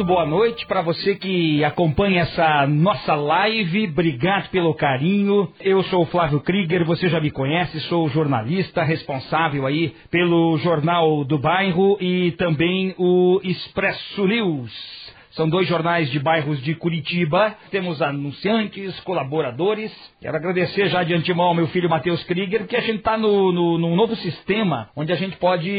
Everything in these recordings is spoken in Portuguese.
muito boa noite para você que acompanha essa nossa live. Obrigado pelo carinho. Eu sou o Flávio Krieger, você já me conhece, sou jornalista responsável aí pelo Jornal do Bairro e também o Expresso News. São dois jornais de bairros de Curitiba. Temos anunciantes, colaboradores. Quero agradecer já de antemão ao meu filho Matheus Krieger, que a gente está no, no, num novo sistema onde a gente pode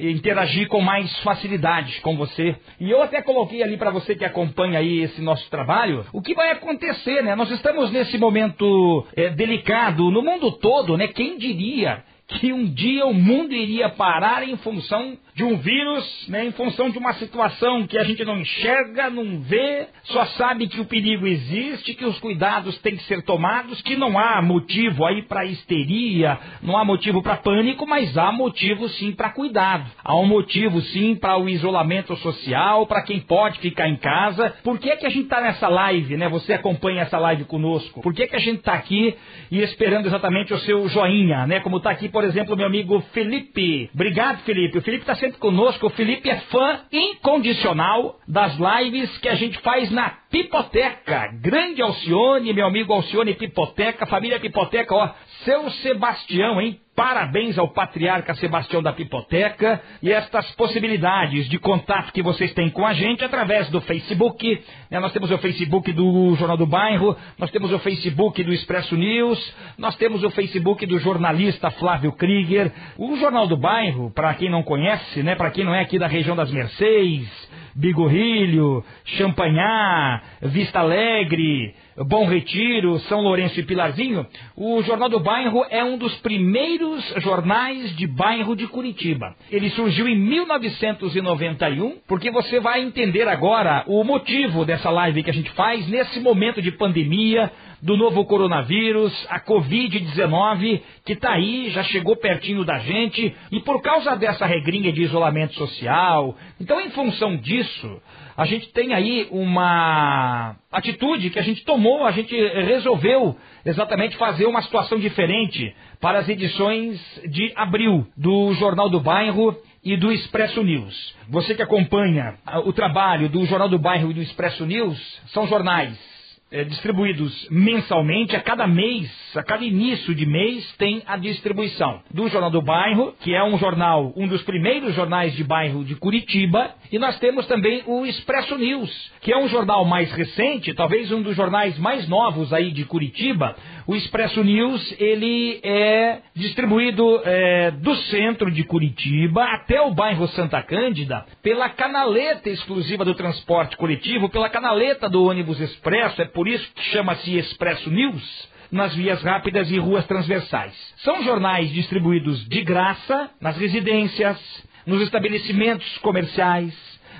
interagir com mais facilidade com você. E eu até coloquei ali para você que acompanha aí esse nosso trabalho, o que vai acontecer, né? Nós estamos nesse momento é, delicado no mundo todo, né? Quem diria que um dia o mundo iria parar em função de um vírus, né, em função de uma situação que a gente não enxerga, não vê, só sabe que o perigo existe, que os cuidados têm que ser tomados, que não há motivo aí para histeria, não há motivo para pânico, mas há motivo sim para cuidado. Há um motivo sim para o isolamento social, para quem pode ficar em casa. Por que, que a gente está nessa live, né? Você acompanha essa live conosco? Por que, que a gente está aqui e esperando exatamente o seu joinha, né? Como está aqui por exemplo, meu amigo Felipe. Obrigado, Felipe. O Felipe está sempre conosco. O Felipe é fã incondicional das lives que a gente faz na Pipoteca. Grande Alcione, meu amigo Alcione Pipoteca, família Pipoteca, ó, seu Sebastião, hein? Parabéns ao patriarca Sebastião da Pipoteca e estas possibilidades de contato que vocês têm com a gente através do Facebook. Né? Nós temos o Facebook do Jornal do Bairro, nós temos o Facebook do Expresso News, nós temos o Facebook do jornalista Flávio Krieger. O Jornal do Bairro, para quem não conhece, né? para quem não é aqui da região das Mercês, Bigorrilho, Champanhar, Vista Alegre, Bom Retiro, São Lourenço e Pilarzinho, o Jornal do Bairro é um dos primeiros jornais de bairro de Curitiba. Ele surgiu em 1991, porque você vai entender agora o motivo dessa live que a gente faz nesse momento de pandemia, do novo coronavírus, a Covid-19, que está aí, já chegou pertinho da gente, e por causa dessa regrinha de isolamento social, então em função disso, a gente tem aí uma atitude que a gente tomou, a gente resolveu exatamente fazer uma situação diferente para as edições de abril do Jornal do Bairro e do Expresso News. Você que acompanha o trabalho do Jornal do Bairro e do Expresso News, são jornais é, distribuídos mensalmente, a cada mês, a cada início de mês, tem a distribuição do Jornal do Bairro, que é um jornal, um dos primeiros jornais de bairro de Curitiba, e nós temos também o Expresso News, que é um jornal mais recente, talvez um dos jornais mais novos aí de Curitiba. O Expresso News, ele é distribuído é, do centro de Curitiba até o bairro Santa Cândida pela canaleta exclusiva do transporte coletivo, pela canaleta do ônibus expresso, é por isso que chama-se Expresso News, nas vias rápidas e ruas transversais. São jornais distribuídos de graça nas residências, nos estabelecimentos comerciais,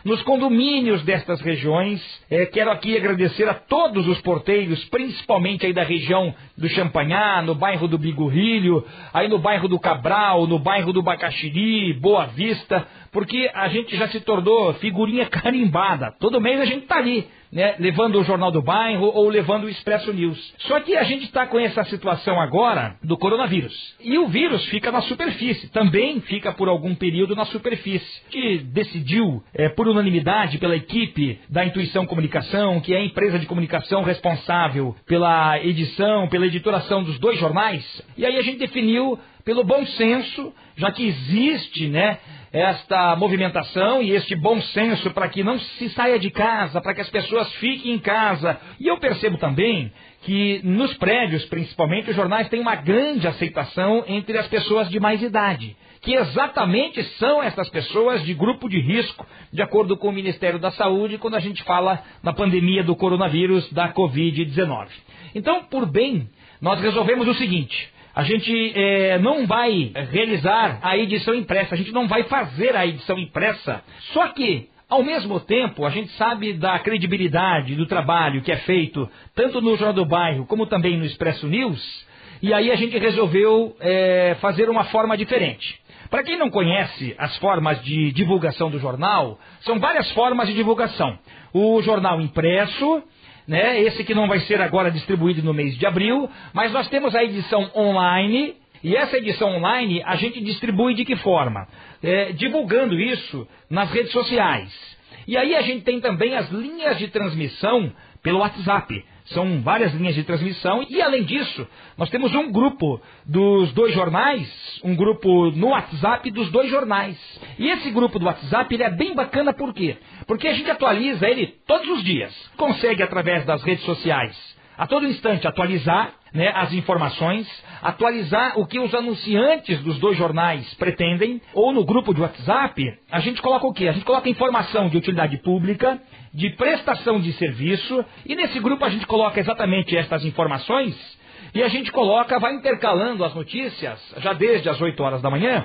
nos condomínios destas regiões. É, quero aqui agradecer a todos os porteiros, principalmente aí da região do Champanhar, no bairro do Bigorrilho, aí no bairro do Cabral, no bairro do Bacaxiri, Boa Vista, porque a gente já se tornou figurinha carimbada. Todo mês a gente está ali né, levando o Jornal do Bairro ou levando o Expresso News. Só que a gente está com essa situação agora do coronavírus. E o vírus fica na superfície, também fica por algum período na superfície. Que decidiu, é, por unanimidade, pela equipe da Intuição Comunicação, que é a empresa de comunicação responsável pela edição, pela editoração dos dois jornais, e aí a gente definiu pelo bom senso, já que existe, né, esta movimentação e este bom senso para que não se saia de casa, para que as pessoas fiquem em casa. E eu percebo também que nos prédios, principalmente, os jornais têm uma grande aceitação entre as pessoas de mais idade, que exatamente são essas pessoas de grupo de risco, de acordo com o Ministério da Saúde, quando a gente fala na pandemia do coronavírus da Covid-19. Então, por bem, nós resolvemos o seguinte: a gente é, não vai realizar a edição impressa, a gente não vai fazer a edição impressa. Só que, ao mesmo tempo, a gente sabe da credibilidade do trabalho que é feito tanto no Jornal do Bairro como também no Expresso News. E aí a gente resolveu é, fazer uma forma diferente. Para quem não conhece as formas de divulgação do jornal, são várias formas de divulgação. O jornal impresso, né? Esse que não vai ser agora distribuído no mês de abril, mas nós temos a edição online. E essa edição online a gente distribui de que forma? É, divulgando isso nas redes sociais. E aí a gente tem também as linhas de transmissão pelo WhatsApp. São várias linhas de transmissão e, além disso, nós temos um grupo dos dois jornais, um grupo no WhatsApp dos dois jornais. E esse grupo do WhatsApp ele é bem bacana por quê? Porque a gente atualiza ele todos os dias. Consegue, através das redes sociais, a todo instante atualizar né, as informações, atualizar o que os anunciantes dos dois jornais pretendem, ou no grupo de WhatsApp, a gente coloca o quê? A gente coloca informação de utilidade pública, de prestação de serviço, e nesse grupo a gente coloca exatamente estas informações, e a gente coloca, vai intercalando as notícias, já desde as 8 horas da manhã,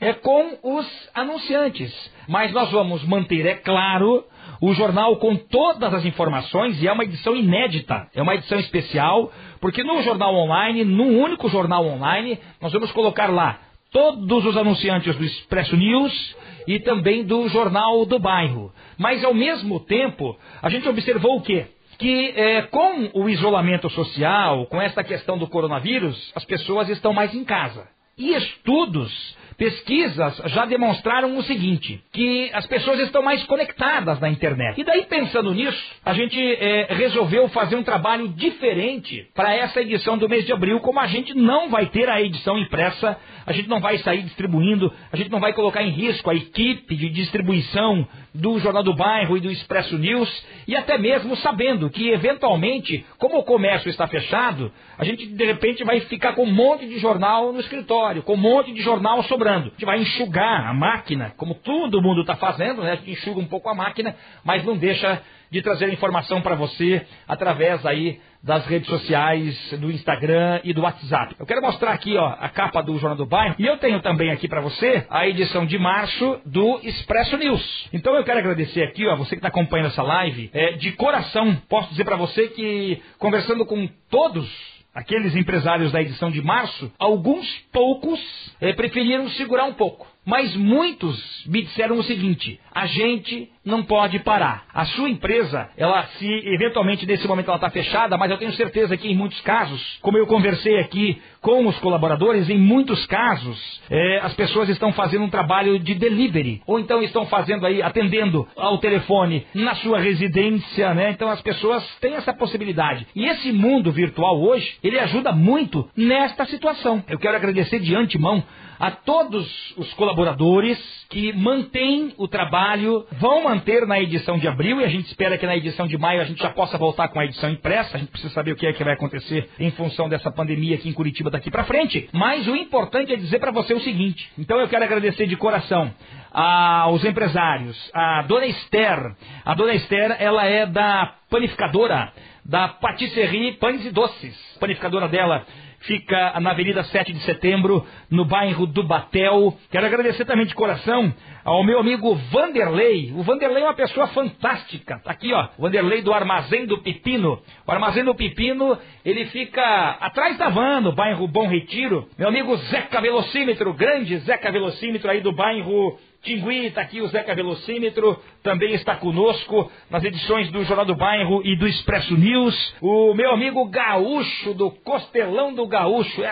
é com os anunciantes. Mas nós vamos manter, é claro, o jornal com todas as informações e é uma edição inédita, é uma edição especial, porque no jornal online, num único jornal online, nós vamos colocar lá todos os anunciantes do Expresso News e também do Jornal do Bairro. Mas ao mesmo tempo, a gente observou o quê? Que é, com o isolamento social, com essa questão do coronavírus, as pessoas estão mais em casa. E estudos Pesquisas já demonstraram o seguinte, que as pessoas estão mais conectadas na internet. E daí, pensando nisso, a gente é, resolveu fazer um trabalho diferente para essa edição do mês de abril, como a gente não vai ter a edição impressa, a gente não vai sair distribuindo, a gente não vai colocar em risco a equipe de distribuição do Jornal do Bairro e do Expresso News, e até mesmo sabendo que, eventualmente, como o comércio está fechado, a gente de repente vai ficar com um monte de jornal no escritório, com um monte de jornal sobrando A gente vai enxugar a máquina, como todo mundo está fazendo, né? A gente enxuga um pouco a máquina, mas não deixa de trazer informação para você através aí das redes sociais, do Instagram e do WhatsApp. Eu quero mostrar aqui ó, a capa do Jornal do Bairro e eu tenho também aqui para você a edição de março do Expresso News. Então eu quero agradecer aqui, ó, você que está acompanhando essa live, é, de coração, posso dizer para você que conversando com todos aqueles empresários da edição de março, alguns poucos é, preferiram segurar um pouco. Mas muitos me disseram o seguinte: a gente não pode parar. A sua empresa, ela se eventualmente nesse momento ela está fechada, mas eu tenho certeza que em muitos casos, como eu conversei aqui com os colaboradores, em muitos casos é, as pessoas estão fazendo um trabalho de delivery ou então estão fazendo aí atendendo ao telefone na sua residência, né? Então as pessoas têm essa possibilidade. E esse mundo virtual hoje ele ajuda muito nesta situação. Eu quero agradecer de antemão a todos os colaboradores que mantêm o trabalho, vão manter na edição de abril e a gente espera que na edição de maio a gente já possa voltar com a edição impressa. A gente precisa saber o que é que vai acontecer em função dessa pandemia aqui em Curitiba daqui para frente. Mas o importante é dizer para você o seguinte. Então eu quero agradecer de coração aos empresários, a dona Esther. A dona Esther, ela é da panificadora da Patisserie Pães e Doces. Panificadora dela fica na Avenida 7 de Setembro, no bairro do Batel. Quero agradecer também de coração ao meu amigo Vanderlei. O Vanderlei é uma pessoa fantástica. Tá aqui, ó, Vanderlei do Armazém do Pepino. O Armazém do Pepino, ele fica atrás da van, no bairro Bom Retiro. Meu amigo Zeca Velocímetro, grande Zeca Velocímetro aí do bairro Tingui, está aqui o Zeca Velocímetro, também está conosco nas edições do Jornal do Bairro e do Expresso News. O meu amigo Gaúcho, do Costelão do Gaúcho.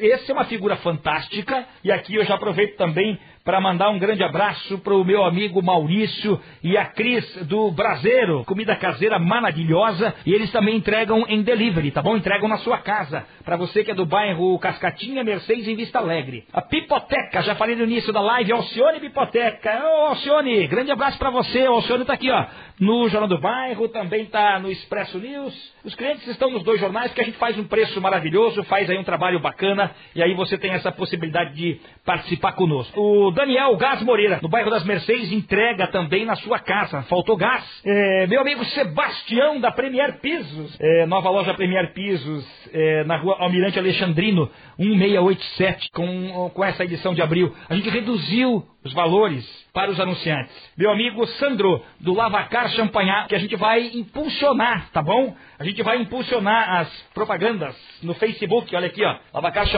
Essa é uma figura fantástica. E aqui eu já aproveito também para mandar um grande abraço para o meu amigo Maurício e a Cris do Braseiro, comida caseira maravilhosa, e eles também entregam em delivery, tá bom? Entregam na sua casa, para você que é do bairro Cascatinha, Mercedes em Vista Alegre. A Pipoteca, já falei no início da live, Alcione Pipoteca. Ô Alcione, grande abraço para você, o Alcione tá aqui, ó, no Jornal do Bairro, também tá no Expresso News. Os clientes estão nos dois jornais que a gente faz um preço maravilhoso, faz aí um trabalho bacana, e aí você tem essa possibilidade de participar conosco. O Daniel Gás Moreira, no bairro das Mercedes, entrega também na sua casa. Faltou gás. É, meu amigo Sebastião, da Premier Pisos. É, nova loja Premier Pisos, é, na rua Almirante Alexandrino, 1687, com, com essa edição de abril. A gente reduziu os valores para os anunciantes. Meu amigo Sandro, do Lavacar Champanhar, que a gente vai impulsionar, tá bom? A gente vai impulsionar as propagandas no Facebook, olha aqui, ó, Lavacar Champanhar,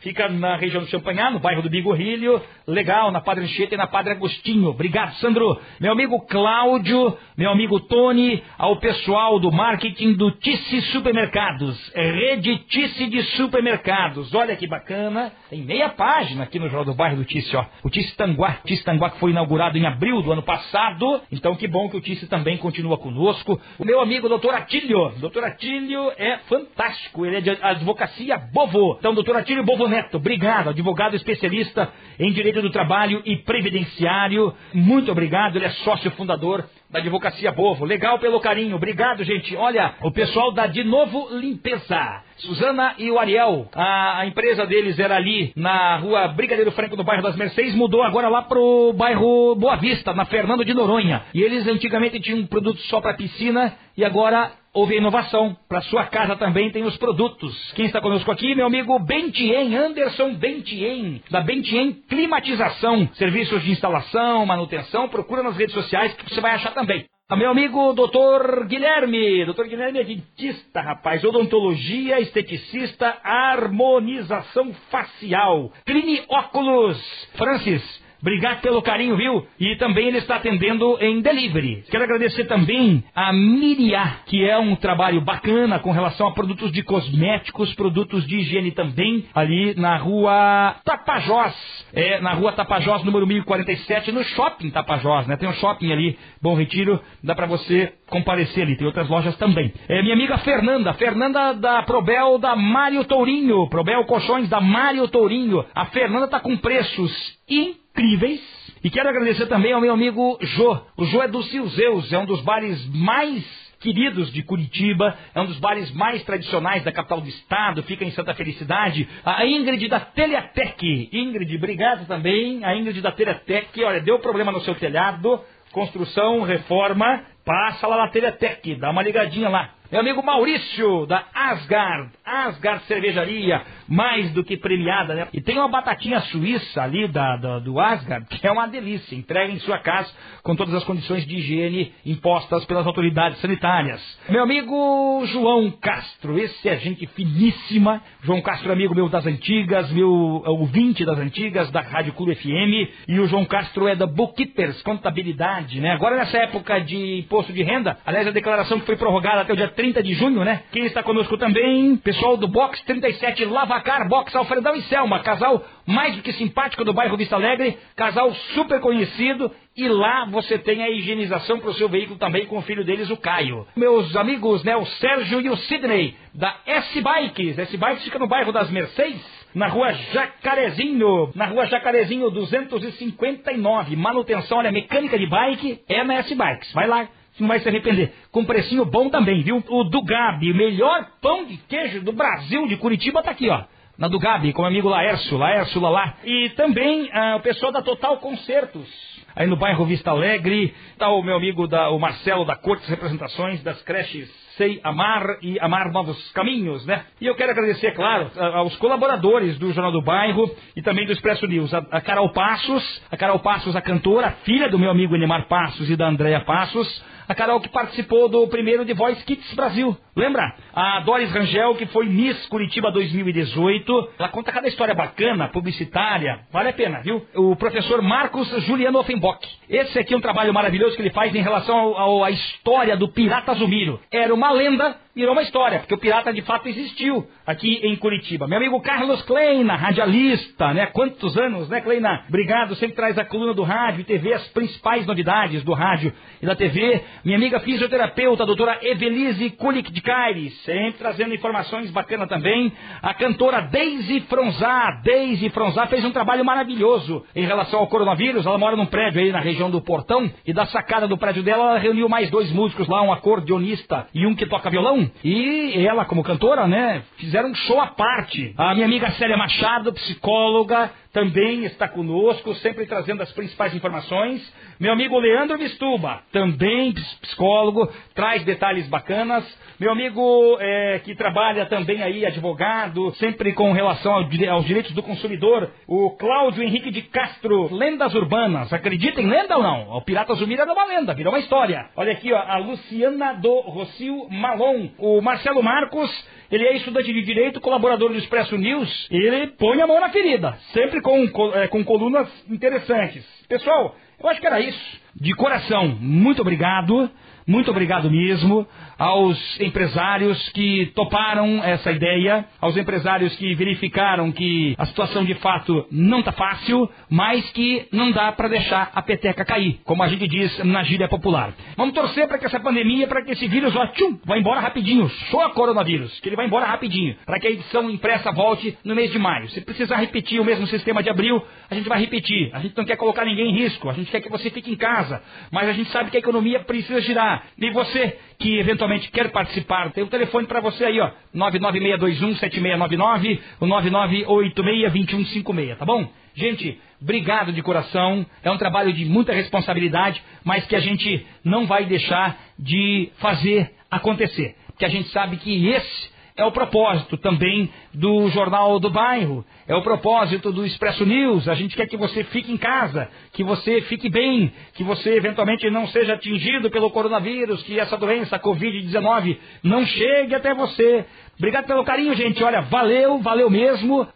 Fica na região do Champanhar, no bairro do Bigorrilho. Legal, na Padre Anchieta e na Padre Agostinho. Obrigado, Sandro. Meu amigo Cláudio, meu amigo Tony, ao pessoal do marketing do Tice Supermercados. Rede Tice de Supermercados. Olha que bacana. Tem meia página aqui no Jornal do Bairro do Tice, ó. O Tice Tanguá. Tice Tanguá que foi inaugurado em abril do ano passado. Então que bom que o Tice também continua conosco. O meu amigo doutor Atílio. Doutor Atílio é fantástico. Ele é de advocacia Bovo. Então, doutor Atílio Bovo Neto, obrigado. Advogado especialista em direito do trabalho e previdenciário. Muito obrigado. Ele é sócio fundador da Advocacia Bovo. Legal pelo carinho. Obrigado, gente. Olha, o pessoal da De Novo Limpeza. Suzana e o Ariel. A, a, empresa deles era ali na rua Brigadeiro Franco, no bairro das Mercedes, mudou agora lá pro bairro Boa Vista, na Fernando de Noronha. E eles antigamente tinham um produto só para piscina e agora houve inovação. Para sua casa também tem os produtos. Quem está conosco aqui, meu amigo Bentien, Anderson Bentien, da Bentien Climatização. Serviços de instalação, manutenção, procura nas redes sociais que você vai achar também. Meu amigo doutor Guilherme, doutor Guilherme é dentista, rapaz, odontologia, esteticista, harmonização facial, Cline Óculos, Francis, Obrigado pelo carinho, viu? E também ele está atendendo em delivery. Quero agradecer também a Miria, que é um trabalho bacana com relação a produtos de cosméticos, produtos de higiene também, ali na rua Tapajós. É, na rua Tapajós, número 1047, no shopping Tapajós, né? Tem um shopping ali, Bom Retiro, dá para você comparecer ali, tem outras lojas também. É minha amiga Fernanda, Fernanda da Probel da Mário Tourinho, Probel Colchões da Mário Tourinho. A Fernanda tá com preços incríveis incríveis. E quero agradecer também ao meu amigo Jô. O Jô é do Silzeus, é um dos bares mais queridos de Curitiba, é um dos bares mais tradicionais da capital do estado, fica em Santa Felicidade. A Ingrid da Teleatec. Ingrid, obrigado também. A Ingrid da Teleatec, olha, deu problema no seu telhado, construção, reforma, passa lá na Teleatec, dá uma ligadinha lá. Meu amigo Maurício, da Asgard, Asgard Cervejaria, mais do que premiada, né? E tem uma batatinha suíça ali da, da, do Asgard, que é uma delícia. Entrega em sua casa com todas as condições de higiene impostas pelas autoridades sanitárias. Meu amigo João Castro, esse é gente finíssima. João Castro, amigo meu das antigas, meu ouvinte das antigas, da Rádio Clube FM. E o João Castro é da Bookkeepers, contabilidade, né? Agora nessa época de imposto de renda, aliás, a declaração que foi prorrogada até o dia 30 de junho, né? Quem está conosco também, pessoal do Box 37 Lavacar, Box Alfredão e Selma, casal mais do que simpático do bairro Vista Alegre, casal super conhecido, e lá você tem a higienização para o seu veículo também com o filho deles, o Caio. Meus amigos, né, o Sérgio e o Sidney, da S-Bikes. S-Bikes fica no bairro das Mercedes, na rua Jacarezinho, na rua Jacarezinho 259. Manutenção, olha, mecânica de bike é na S-Bikes. Vai lá, não vai se arrepender. Com precinho bom também, viu? O do Gabi, melhor pão de queijo do Brasil, de Curitiba, tá aqui, ó. Na do Gabi, com o amigo Laércio, Laércio Lalá. E também ah, o pessoal da Total Concertos. Aí no bairro Vista Alegre, tá o meu amigo da, o Marcelo da Cortes Representações das creches Sei Amar e Amar Novos Caminhos, né? E eu quero agradecer, claro, aos colaboradores do Jornal do Bairro e também do Expresso News. A, a Carol Passos, a Carol Passos, a cantora, filha do meu amigo Enemar Passos e da Andréia Passos a Carol que participou do primeiro The Voice Kids Brasil. Lembra? A Doris Rangel, que foi Miss Curitiba 2018. Ela conta cada história bacana, publicitária. Vale a pena, viu? O professor Marcos Juliano Offenbock. Esse aqui é um trabalho maravilhoso que ele faz em relação à história do Pirata Zumiro. Era uma lenda virou uma história, porque o pirata de fato existiu aqui em Curitiba. Meu amigo Carlos Kleina, radialista, né? Quantos anos, né, Kleina? Obrigado, sempre traz a coluna do rádio e TV, as principais novidades do rádio e da TV. Minha amiga fisioterapeuta, doutora Evelise Kulik de Caires, sempre trazendo informações bacanas também. A cantora Daisy Fronzá, Daisy Fronzá fez um trabalho maravilhoso em relação ao coronavírus. Ela mora num prédio aí na região do Portão e da sacada do prédio dela ela reuniu mais dois músicos lá, um acordeonista e um que toca violão e ela, como cantora, né, fizeram um show à parte. A minha amiga Célia Machado, psicóloga, também está conosco, sempre trazendo as principais informações. Meu amigo Leandro Vistuba, também psicólogo, traz detalhes bacanas. Meu amigo é, que trabalha também aí, advogado, sempre com relação ao, aos direitos do consumidor, o Cláudio Henrique de Castro, lendas urbanas. Acredita em lenda ou não? O Pirata Zumira é uma lenda, virou uma história. Olha aqui, ó, a Luciana do Rocio Malon, o Marcelo Marcos, ele é estudante de Direito, colaborador do Expresso News, ele põe a mão na ferida, sempre com, com, é, com colunas interessantes. Pessoal, eu acho que era isso. De coração, muito obrigado. Muito obrigado mesmo aos empresários que toparam essa ideia, aos empresários que verificaram que a situação de fato não está fácil, mas que não dá para deixar a peteca cair, como a gente diz na gíria popular. Vamos torcer para que essa pandemia, para que esse vírus ó, tchum, vá embora rapidinho, só coronavírus, que ele vai embora rapidinho, para que a edição impressa volte no mês de maio. Se precisar repetir o mesmo sistema de abril, a gente vai repetir. A gente não quer colocar ninguém em risco, a gente quer que você fique em casa, mas a gente sabe que a economia precisa girar. E você que eventualmente quer participar, tem o um telefone para você aí, ó, 996217699, o 99862156, tá bom? Gente, obrigado de coração. É um trabalho de muita responsabilidade, mas que a gente não vai deixar de fazer acontecer. Porque a gente sabe que esse é o propósito também do Jornal do Bairro, é o propósito do Expresso News. A gente quer que você fique em casa, que você fique bem, que você eventualmente não seja atingido pelo coronavírus, que essa doença, a Covid-19, não chegue até você. Obrigado pelo carinho, gente. Olha, valeu, valeu mesmo.